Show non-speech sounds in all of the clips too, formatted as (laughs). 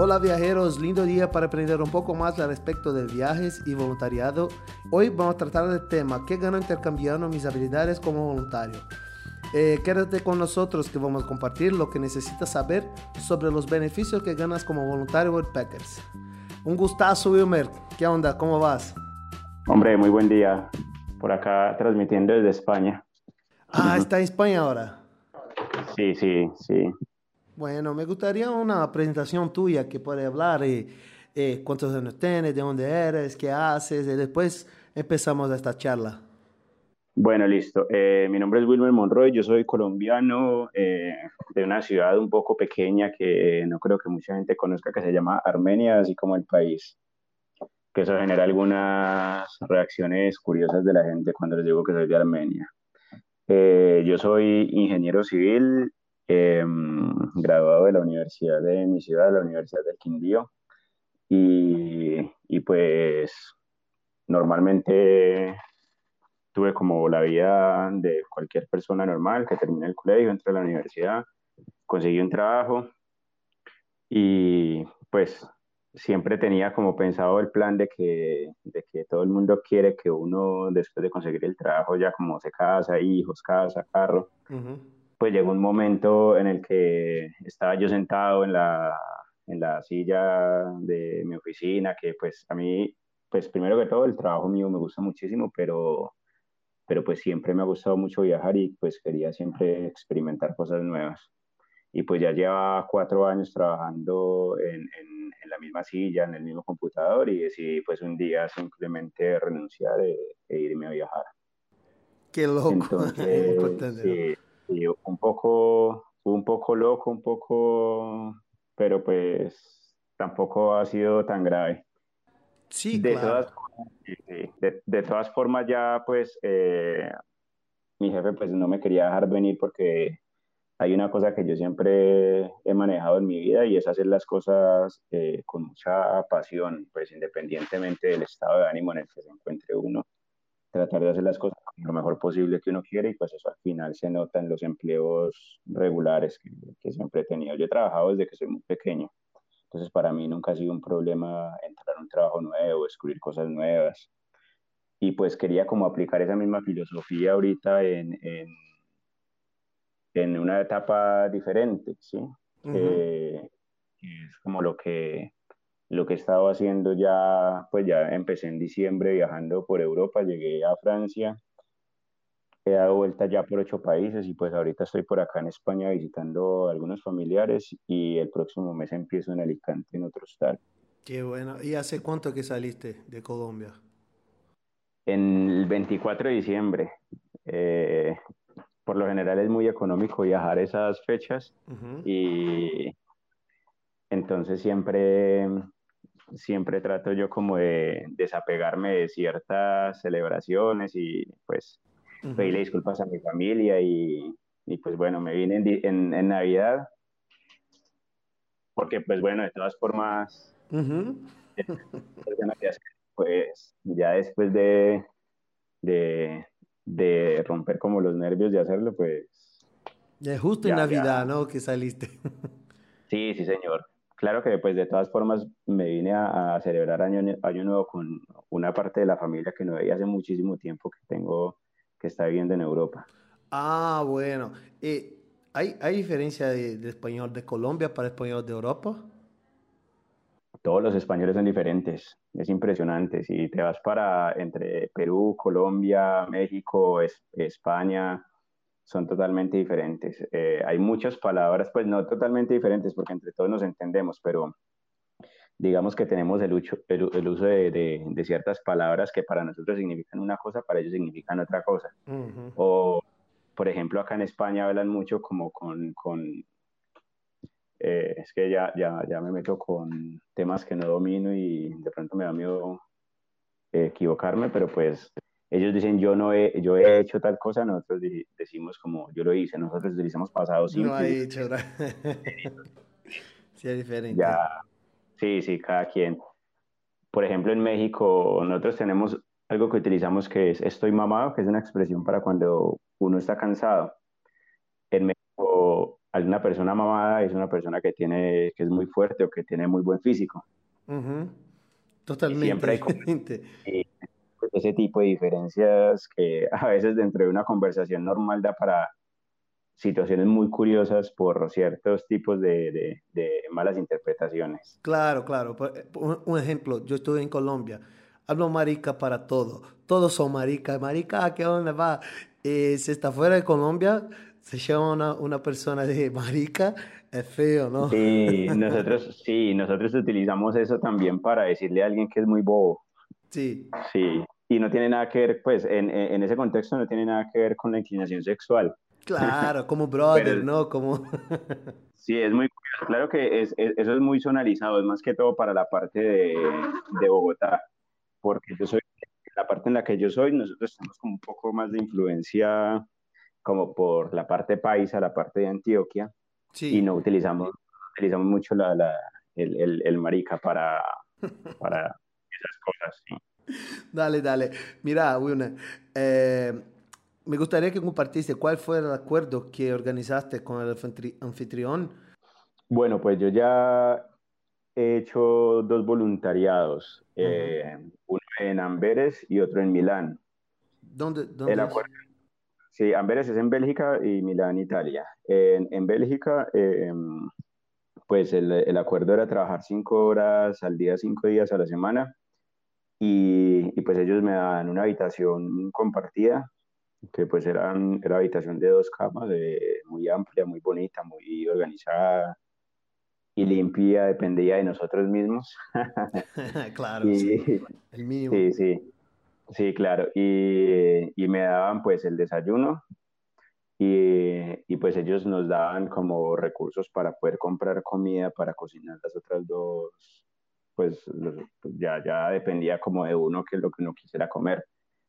Hola viajeros, lindo día para aprender un poco más al respecto de viajes y voluntariado. Hoy vamos a tratar el tema ¿Qué gano intercambiando mis habilidades como voluntario? Eh, quédate con nosotros que vamos a compartir lo que necesitas saber sobre los beneficios que ganas como voluntario Packers. Un gustazo, Wilmer. ¿Qué onda? ¿Cómo vas? Hombre, muy buen día. Por acá transmitiendo desde España. Ah, está en España ahora. Sí, sí, sí. Bueno, me gustaría una presentación tuya que puede hablar eh, eh, cuántos años tienes, de dónde eres, qué haces, y después empezamos esta charla. Bueno, listo. Eh, mi nombre es Wilmer Monroy, yo soy colombiano de una ciudad un poco pequeña que no creo que mucha gente conozca, que se llama Armenia, así como el país. Que eso genera algunas reacciones curiosas de la gente cuando les digo que soy de Armenia. yo soy ingeniero civil, Em, graduado de la universidad de mi ciudad, la Universidad del Quindío. Y, y pues normalmente tuve como la vida de cualquier persona normal que termina el colegio, entra a la universidad, conseguí un trabajo y pues siempre tenía como pensado el plan de que, de que todo el mundo quiere que uno después de conseguir el trabajo ya como se casa, hijos, casa, carro pues llegó un momento en el que estaba yo sentado en la, en la silla de mi oficina, que pues a mí, pues primero que todo el trabajo mío me gusta muchísimo, pero, pero pues siempre me ha gustado mucho viajar y pues quería siempre experimentar cosas nuevas. Y pues ya lleva cuatro años trabajando en, en, en la misma silla, en el mismo computador y decidí pues un día simplemente renunciar e, e irme a viajar. Qué loco. (laughs) Entonces, un poco, un poco loco, un poco, pero pues tampoco ha sido tan grave. Sí, de claro. Todas, de, todas formas ya pues eh, mi jefe pues no me quería dejar venir porque hay una cosa que yo siempre he manejado en mi vida y es hacer las cosas eh, con mucha pasión, pues independientemente del estado de ánimo en el que se encuentre uno tratar de hacer las cosas lo mejor posible que uno quiere y pues eso al final se nota en los empleos regulares que, que, siempre he tenido. Yo he trabajado desde que soy muy pequeño, entonces para mí nunca ha sido un problema entrar a un trabajo nuevo, descubrir cosas nuevas y pues quería como aplicar esa misma filosofía ahorita en, en, en una etapa diferente, ¿sí? Uh -huh. eh, es como lo que lo que he estado haciendo ya, pues ya empecé en diciembre viajando por Europa, llegué a Francia, he dado vuelta ya por ocho países y pues ahorita estoy por acá en España visitando a algunos familiares y el próximo mes empiezo en Alicante, en otro estado. Qué bueno. ¿Y hace cuánto que saliste de Colombia? En el 24 de diciembre. Eh, por lo general es muy económico viajar esas fechas uh -huh. y entonces siempre siempre trato yo como de desapegarme de ciertas celebraciones y pues uh -huh. disculpas a mi familia y, y pues bueno, me vine en, en, en, Navidad porque pues bueno, de todas formas, uh -huh. pues ya después de, de, de, romper como los nervios de hacerlo, pues... Ya justo ya, en Navidad, ya. ¿no? Que saliste. (laughs) Sí, sí, señor claro que pues de todas formas me vine a, a, celebrar año, año Nuevo con una parte de la familia que no veía hace muchísimo tiempo que tengo, que está viviendo en Europa. Ah, bueno. Eh, ¿hay, ¿Hay diferencia de, de, español de Colombia para español de Europa? Todos los españoles son diferentes, es impresionante. Si te vas para entre Perú, Colombia, México, es, España, son totalmente diferentes. Eh, hay muchas palabras, pues no totalmente diferentes, porque entre todos nos entendemos, pero digamos que tenemos el, uso, el, el uso de, de, de, ciertas palabras que para nosotros significan una cosa, para ellos significan otra cosa. Uh -huh. O, por ejemplo, acá en España hablan mucho como con... con eh, es que ya, ya, ya me meto con temas que no domino y de pronto me da miedo equivocarme, pero pues ellos dicen yo no he, yo he hecho tal cosa, nosotros decimos como yo lo hice, nosotros utilizamos pasado simple. No hecho, (laughs) sí, es diferente. Ya, sí, sí, cada quien. Por ejemplo, en México nosotros tenemos algo que utilizamos que es estoy mamado, que es una expresión para cuando uno está cansado. En México alguna persona mamada es una persona que tiene que es muy fuerte o que tiene muy buen físico. Totalmente. siempre hay ese tipo de diferencias que a veces dentro de una conversación normal da para situaciones muy curiosas por ciertos tipos de, malas interpretaciones. Claro, claro. Un, ejemplo, yo estuve en Colombia, hablo marica para todo, todos son marica, marica, ¿qué onda va? Eh, si está fuera de Colombia, se llama una, persona de (laughs) marica, es feo, ¿no? Sí, (laughs) nosotros, sí, nosotros utilizamos eso también para decirle a alguien que es muy bobo. Sí. Sí, y no tiene nada que ver, pues, en, en ese contexto no tiene nada que ver con la inclinación sexual. Claro, como (laughs) brother, ¿no? Como... (laughs) sí, es muy Claro que es, eso es muy sonalizado, es más que todo para la parte de, de, Bogotá, porque yo soy, la parte en la que yo soy, nosotros tenemos como un poco más de influencia como por la parte paisa, la parte de Antioquia, y no utilizamos, utilizamos mucho la, la el, el, el, marica para, (laughs) para esas cosas, sí. Dale, dale. Mira, Wilner, eh, me gustaría que compartiste cuál fue el acuerdo que organizaste con el anfitrión. Bueno, pues yo ya he hecho dos voluntariados, eh, uno en Amberes y otro en Milán. ¿Dónde? dónde el acuerdo, sí, Amberes es en Bélgica y Milán, Italia. En, en Bélgica, eh, pues el, el, acuerdo era trabajar cinco horas al día, cinco días a la semana. Y, y pues ellos me dan una habitación compartida que pues eran, era habitación de dos camas, muy amplia, muy bonita, muy organizada y limpia, dependía de nosotros mismos. (laughs) claro, sí, el mínimo. Sí, sí, sí, claro. Y, y me daban pues el desayuno y, y, pues ellos nos daban como recursos para poder comprar comida para cocinar las otras dos, pues, pues ya, ya dependía como de uno que es lo que uno quisiera comer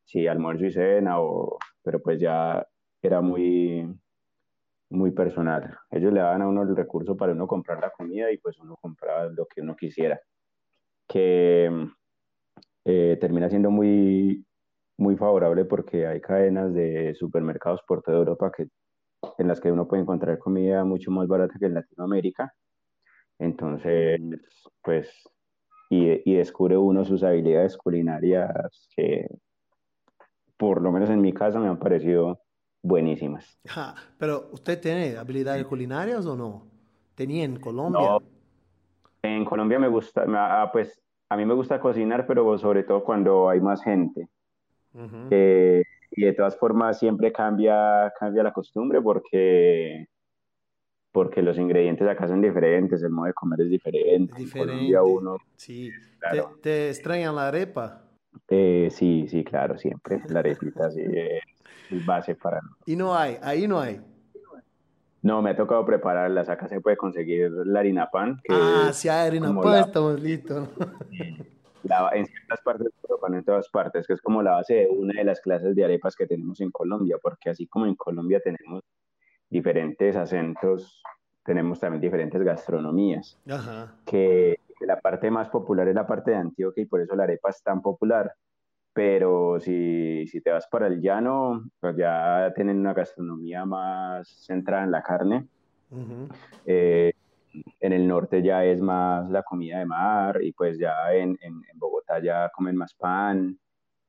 si almuerzo y cena, o, pero pues ya era muy, muy personal. Ellos le daban a uno el recurso para uno comprar la comida y pues uno compraba lo que uno quisiera. Que eh, termina siendo muy, muy favorable porque hay cadenas de supermercados por toda Europa que, en las que uno puede encontrar comida mucho más barata que en Latinoamérica. Entonces, pues, y, y descubre uno sus habilidades culinarias que por lo menos en mi casa, me han parecido buenísimas. pero, ¿usted tiene habilidades culinarias o no? ¿Tenía en Colombia? En Colombia me gusta, ah, pues a mí me gusta cocinar, pero sobre todo cuando hay más gente. Eh, y de todas formas siempre cambia, cambia la costumbre porque, porque los ingredientes acá son diferentes, el modo de comer es diferente. diferente. uno, sí. ¿Te, ¿Te extrañan la arepa? Eh, sí, sí, claro, siempre. La arepita sí es base para... Y no hay, ahí no hay. No, me ha tocado prepararlas. Acá se puede conseguir la harina pan. ah, sí harina pan, estamos listos. en ciertas partes pero no en todas partes, que es como la base de una de las clases de arepas que tenemos en Colombia, porque así como en Colombia tenemos diferentes acentos, tenemos también diferentes gastronomías. Ajá. Que la parte más popular es la parte de Antioquia y por eso la arepa es tan popular. Pero si, si te vas para el llano, pues ya tienen una gastronomía más centrada en la carne. Eh, en el norte ya es más la comida de mar y pues ya en, en, Bogotá ya comen más pan.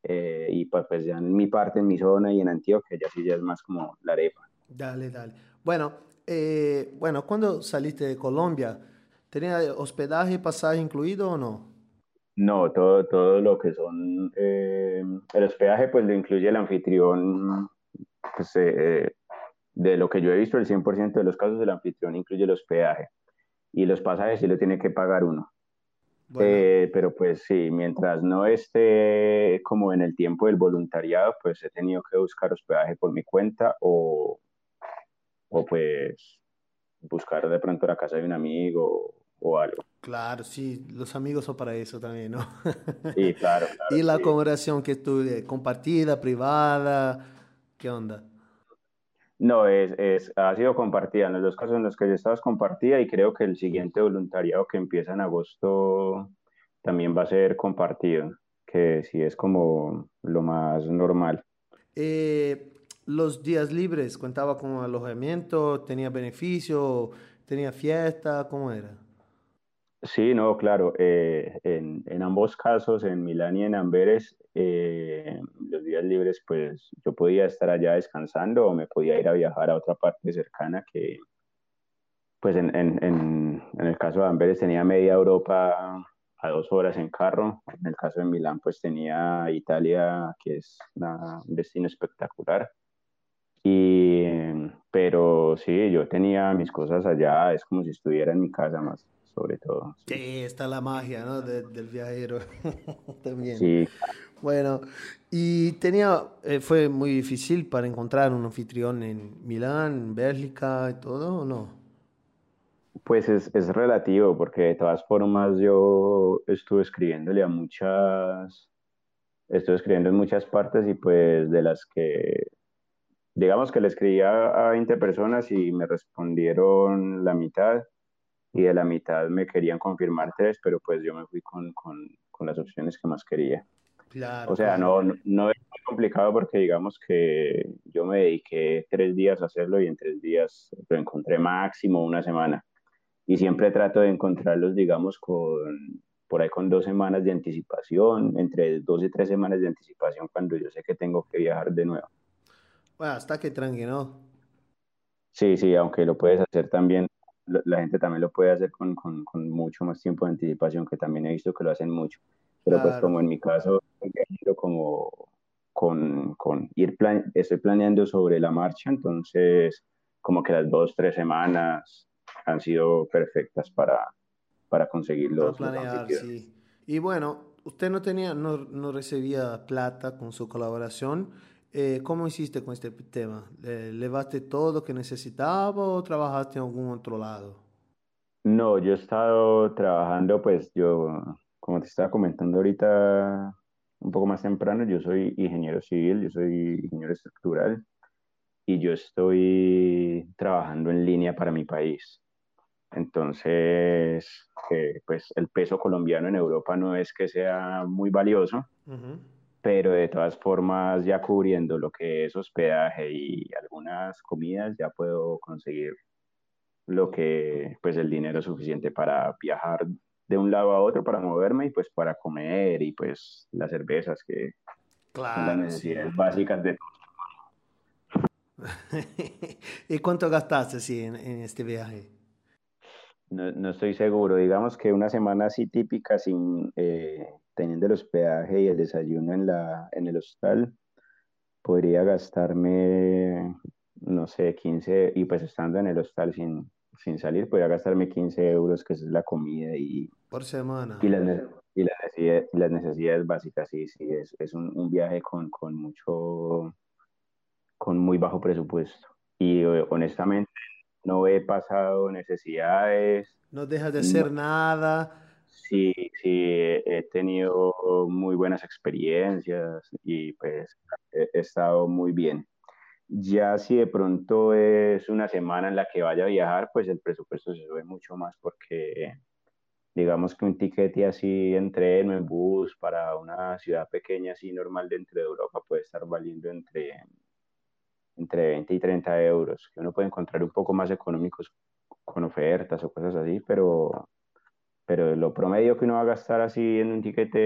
Eh, y pues, pues, ya en mi parte, en mi zona y en Antioquia ya sí ya es más como la arepa. Dale, dale. Bueno, eh, bueno, cuando saliste de Colombia, ¿Tenía hospedaje y pasaje incluido o no? No, todo, todo lo que son... Eh, el hospedaje pues lo incluye el anfitrión. Pues, eh, de lo que yo he visto, el 100% de los casos el anfitrión incluye el hospedaje. Y los pasajes sí lo tiene que pagar uno. Eh, pero pues sí, mientras no esté como en el tiempo del voluntariado, pues he tenido que buscar hospedaje por mi cuenta o, o pues buscar de pronto la casa de un amigo o algo. Claro, sí, los amigos son para eso también, ¿no? Sí, claro. (laughs) ¿Y la acomodación que estuve compartida, privada? ¿Qué onda? No, es, es, ha sido compartida. En los dos casos en los que yo estaba compartida y creo que el siguiente voluntariado que empieza en agosto también va a ser compartido, que sí es como lo más normal. Eh, los días libres? ¿Contaba con alojamiento? ¿Tenía beneficio? ¿Tenía fiesta? ¿Cómo era? Sí, no, claro. Eh, en, en, ambos casos, en Milán y en Amberes, eh, los días libres, pues yo podía estar allá descansando o me podía ir a viajar a otra parte cercana que, pues en, en, en, en el caso de Amberes tenía media Europa a dos horas en carro. En el caso de Milán, pues tenía Italia, que es un destino espectacular. Y, pero sí, yo tenía mis cosas allá, es como si estuviera en mi casa más, sobre todo. Sí, está la magia, ¿no? del viajero (laughs) también. Sí. Bueno, y tenía, eh, fue muy difícil para encontrar un anfitrión en Milán, en Bélgica y todo, ¿o no? Pues es, es, relativo, porque de todas formas yo estuve escribiéndole a muchas, estuve escribiendo en muchas partes y pues de las que, digamos que le escribía a 20 personas y me respondieron la mitad y de la mitad me querían confirmar tres, pero pues yo me fui con, con, con las opciones que más quería. Claro, o sea, no, no, es muy complicado porque digamos que yo me dediqué tres días a hacerlo y en tres días lo encontré máximo una semana y siempre trato de encontrarlos, digamos, con por ahí con dos semanas de anticipación, entre dos y tres semanas de anticipación cuando yo sé que tengo que viajar de nuevo. Bueno, hasta que tranqui, ¿no? Sí, sí, aunque lo puedes hacer también, la gente también lo puede hacer con, con, con mucho más tiempo de anticipación, que también he visto que lo hacen mucho. Pero pues como en mi caso, como con, con ir plan, estoy planeando sobre la marcha, entonces como que las dos, tres semanas han sido perfectas para, para conseguir los, planear, sí. Y bueno, usted no tenía, no, no recibía plata con su colaboración. Eh, ¿Cómo hiciste con este tema? ¿Levaste todo lo que necesitaba o trabajaste en algún otro lado? No, yo he estado trabajando, pues yo, como te estaba comentando ahorita un poco más temprano, yo soy ingeniero civil, yo soy ingeniero estructural y yo estoy trabajando en línea para mi país. Entonces, eh, pues el peso colombiano en Europa no es que sea muy valioso, pero de todas formas ya cubriendo lo que es hospedaje y algunas comidas ya puedo conseguir lo que, pues el dinero suficiente para viajar de un lado a otro para moverme y pues para comer y pues las cervezas que son las necesidades básicas de (laughs) ¿Y cuánto gastaste en este viaje? No, no, estoy seguro. Digamos que una semana así típica, sin eh, teniendo el hospedaje y el desayuno en, la, en el hostal, podría gastarme, no sé, 15, y pues estando en el hostal sin, sin salir, podría gastarme 15 euros, que es la comida y... Por semana. Y las, y las, necesidades, las necesidades básicas, sí, sí, es, es un, un, viaje con, con mucho, con muy bajo presupuesto. Y eh, honestamente no he pasado necesidades. No dejas de hacer nada. Sí, sí, he tenido muy buenas experiencias y pues he, estado muy bien. Ya si de pronto es una semana en la que vaya a viajar, pues el presupuesto se sube mucho más porque digamos que un tiquete así en tren o en bus para una ciudad pequeña así normal dentro de Europa puede estar valiendo entre entre 20 y 30 euros, que uno puede encontrar un poco más económicos con ofertas o cosas así, pero, pero lo promedio que uno va a gastar así en un tiquete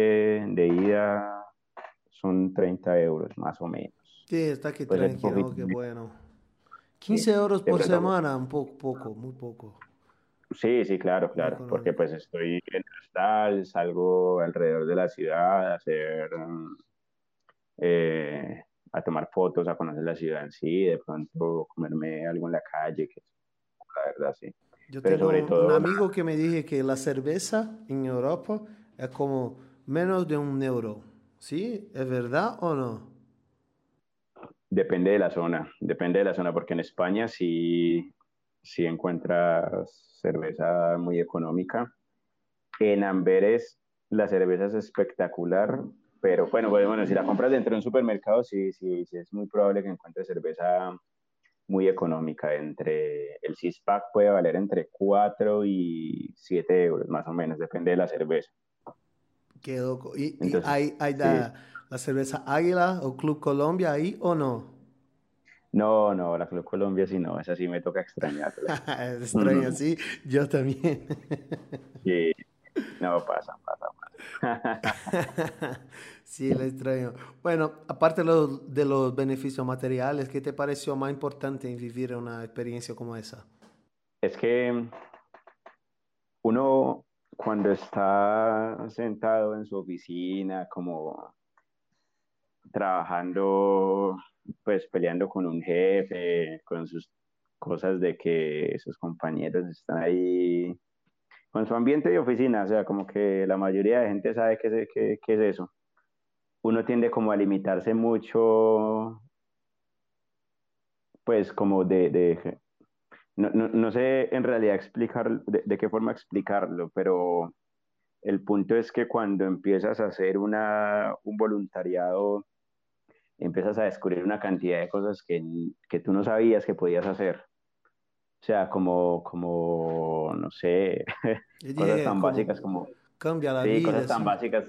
de ida son 30 euros más o menos. Sí, está que pues tranquilo, qué bueno. 15 euros por semana, un poco, poco, muy poco. Sí, sí, claro, claro, porque pues estoy en hostal, salgo alrededor de la ciudad a hacer eh, a tomar fotos, a conocer la ciudad en sí, de pronto comerme algo en la calle, que la verdad sí. Yo tengo un amigo que me dije que la cerveza en Europa es como menos de un euro. ¿Sí? ¿Es verdad o no? Depende de la zona, depende de la zona, porque en España sí, sí encuentras cerveza muy económica. En Amberes la cerveza es espectacular, pero bueno, pues, bueno, si la compras dentro de un supermercado, sí, sí, sí es muy probable que encuentres cerveza muy económica. Entre el six pack puede valer entre 4 y 7 euros, más o menos, depende de la cerveza. Qué loco. ¿Y, hay, hay la, cerveza Águila o Club Colombia ahí o no? No, no, la Club Colombia sí no, esa sí me toca extrañarla. (laughs) Extraña, sí, yo también. (laughs) sí, no, pasa, pasa. (laughs) sí, la extraño. Bueno, aparte de los, de los beneficios materiales, ¿qué te pareció más importante en vivir una experiencia como esa? Es que uno cuando está sentado en su oficina, como trabajando, pues peleando con un jefe, con sus cosas de que sus compañeros están ahí, con su ambiente de oficina, o sea, como que la mayoría de gente sabe qué, qué, qué es eso. Uno tiende como a limitarse mucho, pues como de, no, no, sé en realidad explicar de, de, qué forma explicarlo, pero el punto es que cuando empiezas a hacer una, un voluntariado, empiezas a descubrir una cantidad de cosas que, que tú no sabías que podías hacer. O sea, como, como no sé, (laughs) cosas tan básicas como... Cambia la sí, vida. Cosas tan sí. básicas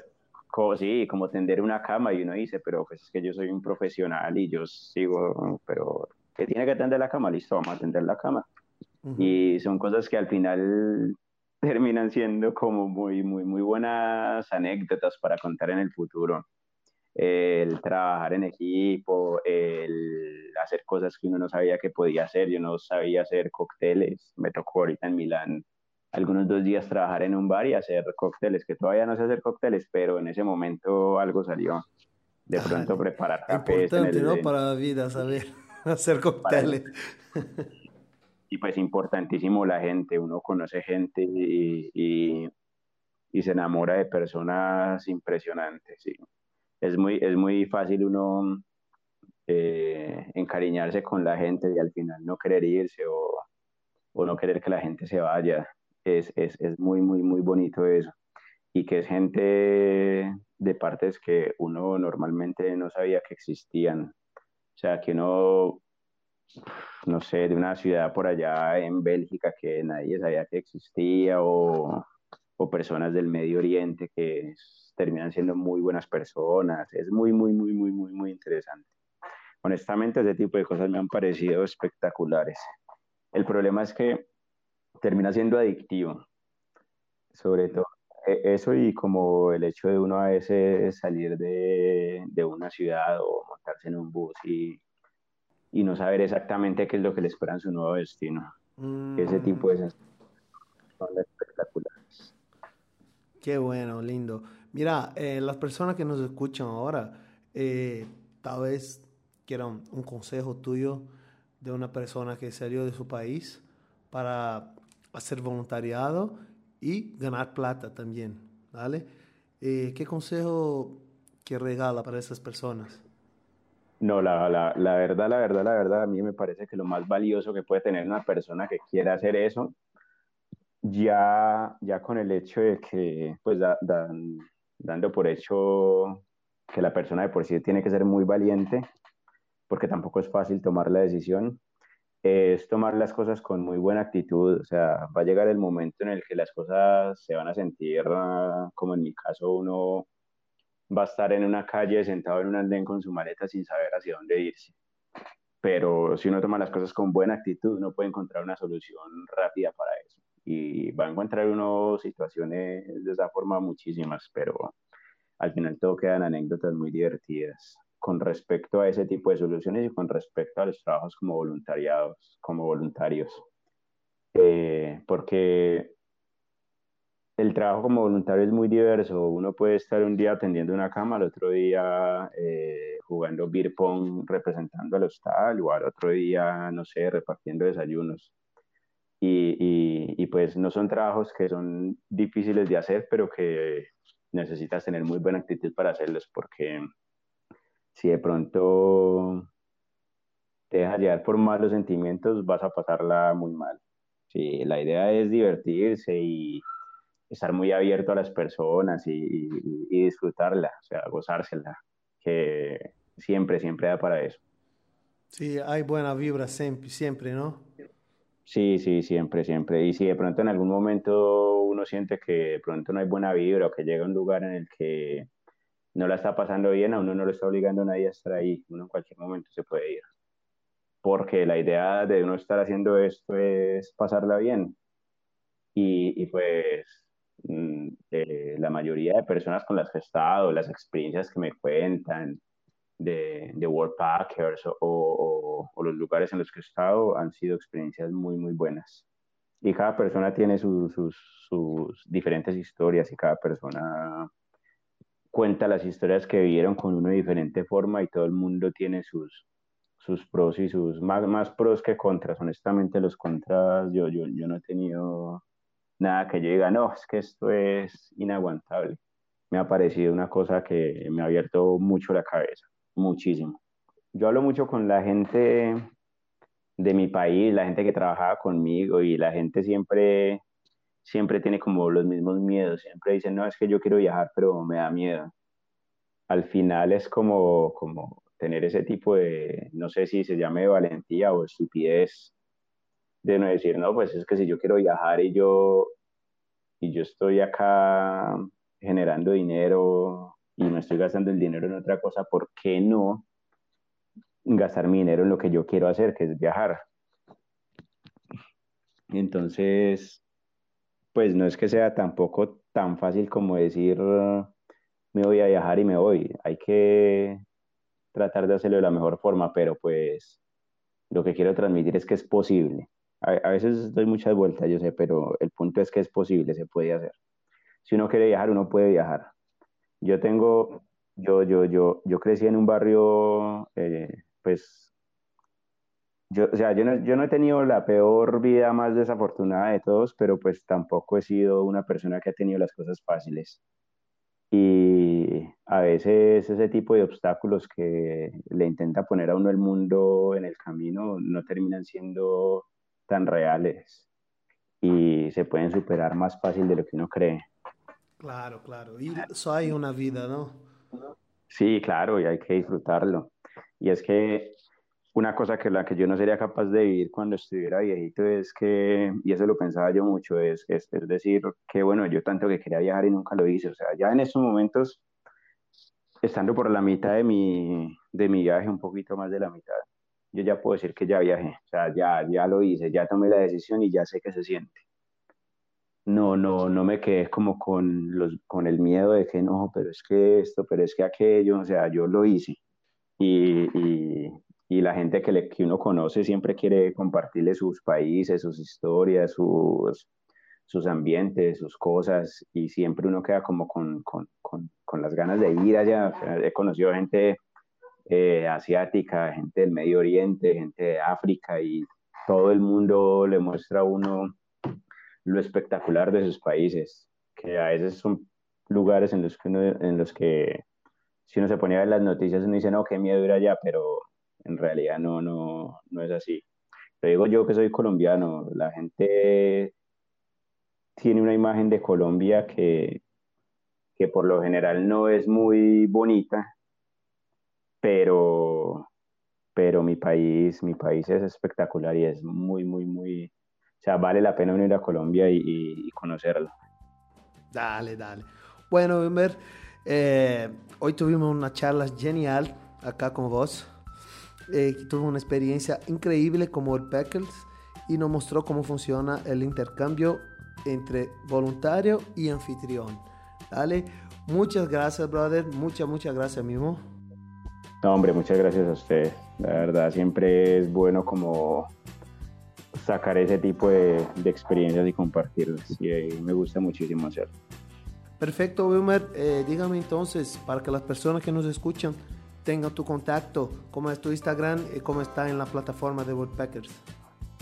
como, sí, como tender una cama y uno dice, pero pues es que yo soy un profesional y yo sigo, pero que tiene que tender la cama, listo, vamos a tender la cama. Uh -huh. Y son cosas que al final (laughs) terminan siendo como muy, muy, muy buenas anécdotas para contar en el futuro. El trabajar en equipo, el hacer cosas que uno no sabía que podía hacer. Yo no sabía hacer cócteles. Me tocó ahorita en Milán algunos dos días trabajar en un bar y hacer cócteles, que todavía no sé hacer cócteles, pero en ese momento algo salió. De pronto ah, preparar cafés. Importante, el, ¿no? Para la vida, saber (laughs) hacer cócteles. Para (laughs) y pues importantísimo la gente, uno conoce gente y, y, y, se enamora de personas impresionantes, sí. Es muy, es muy fácil uno eh, encariñarse con la gente y al final no querer irse o, o no querer que la gente se vaya. Es, es, es, muy, muy, muy bonito eso. Y que es gente de partes que uno normalmente no sabía que existían. O sea, que uno no sé, de una ciudad por allá en Bélgica que nadie sabía que existía o, o, personas del Medio Oriente que terminan siendo muy buenas personas. Es muy, muy, muy, muy, muy, muy interesante. Honestamente, ese tipo de cosas me han parecido espectaculares. El problema es que termina siendo adictivo, sobre todo eso y como el hecho de uno a veces salir de, de una ciudad o montarse en un bus y y no saber exactamente qué es lo que le espera en su nuevo destino. Mm. Ese tipo de son espectaculares. Qué bueno, lindo. Mira, eh, las personas que nos escuchan ahora, eh, tal vez quieran un consejo tuyo de una persona que salió de su país para hacer voluntariado y ganar plata también, ¿vale? Eh, ¿Qué consejo que regala para esas personas? No, la, verdad, la verdad, la verdad, a mí me parece que lo más valioso que puede tener una persona que quiera hacer eso, ya, ya con el hecho de que, pues, da, da, dando por hecho que la persona de por sí tiene que ser muy valiente, porque tampoco es fácil tomar la decisión, es tomar las cosas con muy buena actitud, o sea, va a llegar el momento en el que las cosas se van a sentir, como en mi caso, uno va a estar en una calle sentado en un andén con su maleta sin saber hacia dónde irse. Pero si uno toma las cosas con buena actitud, uno puede encontrar una solución rápida para eso. Y va a encontrar uno situaciones de esa forma muchísimas, pero al final todo quedan anécdotas muy divertidas con respecto a ese tipo de soluciones y con respecto a los trabajos como voluntariados, como voluntarios. Eh, porque el trabajo como voluntario es muy diverso. Uno puede estar un día atendiendo una cama, al otro día eh, jugando beer pong representando al hostal, o al otro día, no sé, repartiendo desayunos. Y, pues no son trabajos que son difíciles de hacer, pero que necesitas tener muy buena actitud para hacerlos, porque si de pronto te dejas llevar por malos sentimientos, vas a pasarla muy mal. Sí, la idea es divertirse y estar muy abierto a las personas y, y, y, disfrutarla, o sea, gozársela, que siempre, siempre da para eso. Sí, hay buena vibra siempre, siempre, ¿no? Sí, sí, siempre, siempre. Y si de pronto en algún momento uno siente que de pronto no hay buena vibra o que llega a un lugar en el que no la está pasando bien, a uno no lo está obligando a nadie a estar ahí, uno en cualquier momento se puede ir. porque la idea de uno estar haciendo esto es pasarla bien. Y, y pues mm, eh, la mayoría de personas con las que he estado, las experiencias que me cuentan de, de World Packers o, o, los lugares en los que he estado han sido experiencias muy, muy buenas. Y cada persona tiene sus, sus, diferentes historias y cada persona cuenta las historias que vivieron con de diferente forma y todo el mundo tiene sus, sus pros y sus más, más pros que contras. Honestamente, los contras yo, yo, yo no he tenido nada que yo diga, no, es que esto es inaguantable. Me ha parecido una cosa que me ha abierto mucho la cabeza, muchísimo. Yo hablo mucho con la gente de mi país, la gente que trabajaba conmigo y la gente siempre siempre tiene como los mismos miedos, siempre dicen, no, es que yo quiero viajar, pero me da miedo. Al final es como, como tener ese tipo de, no sé si se llame valentía o estupidez, de no decir, no, pues es que si yo quiero viajar y yo, y yo estoy acá generando dinero y no estoy gastando el dinero en otra cosa, ¿por qué no gastar mi dinero en lo que yo quiero hacer, que es viajar? Entonces, pues no es que sea tampoco tan fácil como decir me voy a viajar y me voy. Hay que tratar de hacerlo de la mejor forma, pero pues lo que quiero transmitir es que es posible. A, a, veces doy muchas vueltas, yo sé, pero el punto es que es posible, se puede hacer. Si uno quiere viajar, uno puede viajar. Yo tengo, yo, yo, yo, yo crecí en un barrio, eh, pues yo, o sea, yo no, yo no he tenido la peor vida más desafortunada de todos, pero pues tampoco he sido una persona que ha tenido las cosas fáciles. Y a veces ese tipo de obstáculos que le intenta poner a uno el mundo en el camino no terminan siendo tan reales y se pueden superar más fácil de lo que uno cree. Claro, claro. Y eso hay una vida, ¿no? Sí, claro, y hay que disfrutarlo. Y es que una cosa que la que yo no sería capaz de vivir cuando estuviera viejito es que, y eso lo pensaba yo mucho, es, es, es, decir, que bueno, yo tanto que quería viajar y nunca lo hice, o sea, ya en estos momentos, estando por la mitad de mi, de mi viaje, un poquito más de la mitad, yo ya puedo decir que ya viajé, o sea, ya, ya lo hice, ya tomé la decisión y ya sé qué se siente. No, no, no me quedé como con, los, con el miedo de que no, pero es que esto, pero es que aquello, o sea, yo lo hice. Y, y, y la gente que, le, que uno conoce siempre quiere compartirle sus países, sus historias, sus, sus ambientes, sus cosas, y siempre uno queda como con, con, con, con las ganas de ir allá. He conocido gente eh, asiática, gente del Medio Oriente, gente de África, y todo el mundo le muestra a uno lo espectacular de sus países, que a veces son lugares en los que, uno, en los que si uno se ponía a ver las noticias uno dice, no, qué miedo ir allá, pero en realidad no, no, no es así. Te digo yo que soy colombiano, la gente tiene una imagen de Colombia que, que por lo general no es muy bonita, pero, pero mi país, mi país es espectacular y es muy, muy, muy, o sea, vale la pena venir a Colombia y, y, conocerlo. Dale, dale. Bueno, Wilmer, eh, hoy tuvimos una charla genial acá con vos eh, tuvo una experiencia increíble como el Packers y nos mostró cómo funciona el intercambio entre voluntario y anfitrión. Dale, muchas gracias, brother. Muchas, muchas gracias, mismo. No, hombre, muchas gracias a usted. La verdad, siempre es bueno como sacar ese tipo de, de experiencias y compartirlas. Y eh, me gusta muchísimo hacerlo. Perfecto, Wilmer. Eh, dígame entonces, para que las personas que nos escuchan tengan tu contacto, cómo es tu Instagram y cómo está en la plataforma de Woodpeckers.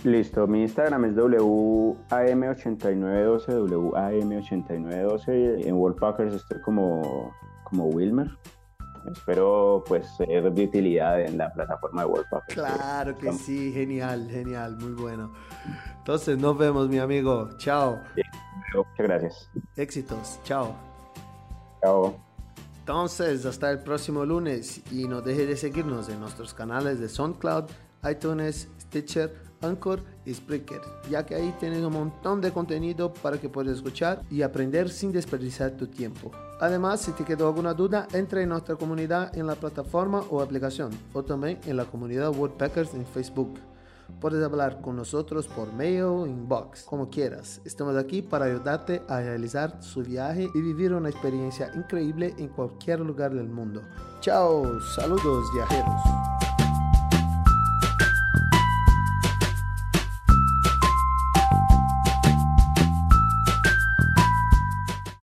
Listo, mi Instagram es WAM8912, WAM8912. En Woodpeckers estoy como, como Wilmer. Espero pues ser de utilidad en la plataforma de Woodpeckers. Claro que sí, genial, genial, muy bueno. Entonces nos vemos, mi amigo. Chao. Sí, muchas gracias. Éxitos. Chao. Chao. Entonces, hasta el próximo lunes y no deje de seguirnos en nuestros canales de SoundCloud, iTunes, Stitcher, Anchor y Spreaker, ya que ahí tienes un montón de contenido para que puedas escuchar y aprender sin desperdiciar tu tiempo. Además, si te quedó alguna duda, entra en nuestra comunidad en la plataforma o aplicación, o también en la comunidad Woodpeckers en Facebook. Puedes hablar con nosotros por mail, inbox, como quieras. Estamos aquí para ayudarte a realizar su viaje y vivir una experiencia increíble en cualquier lugar del mundo. Chao, saludos viajeros.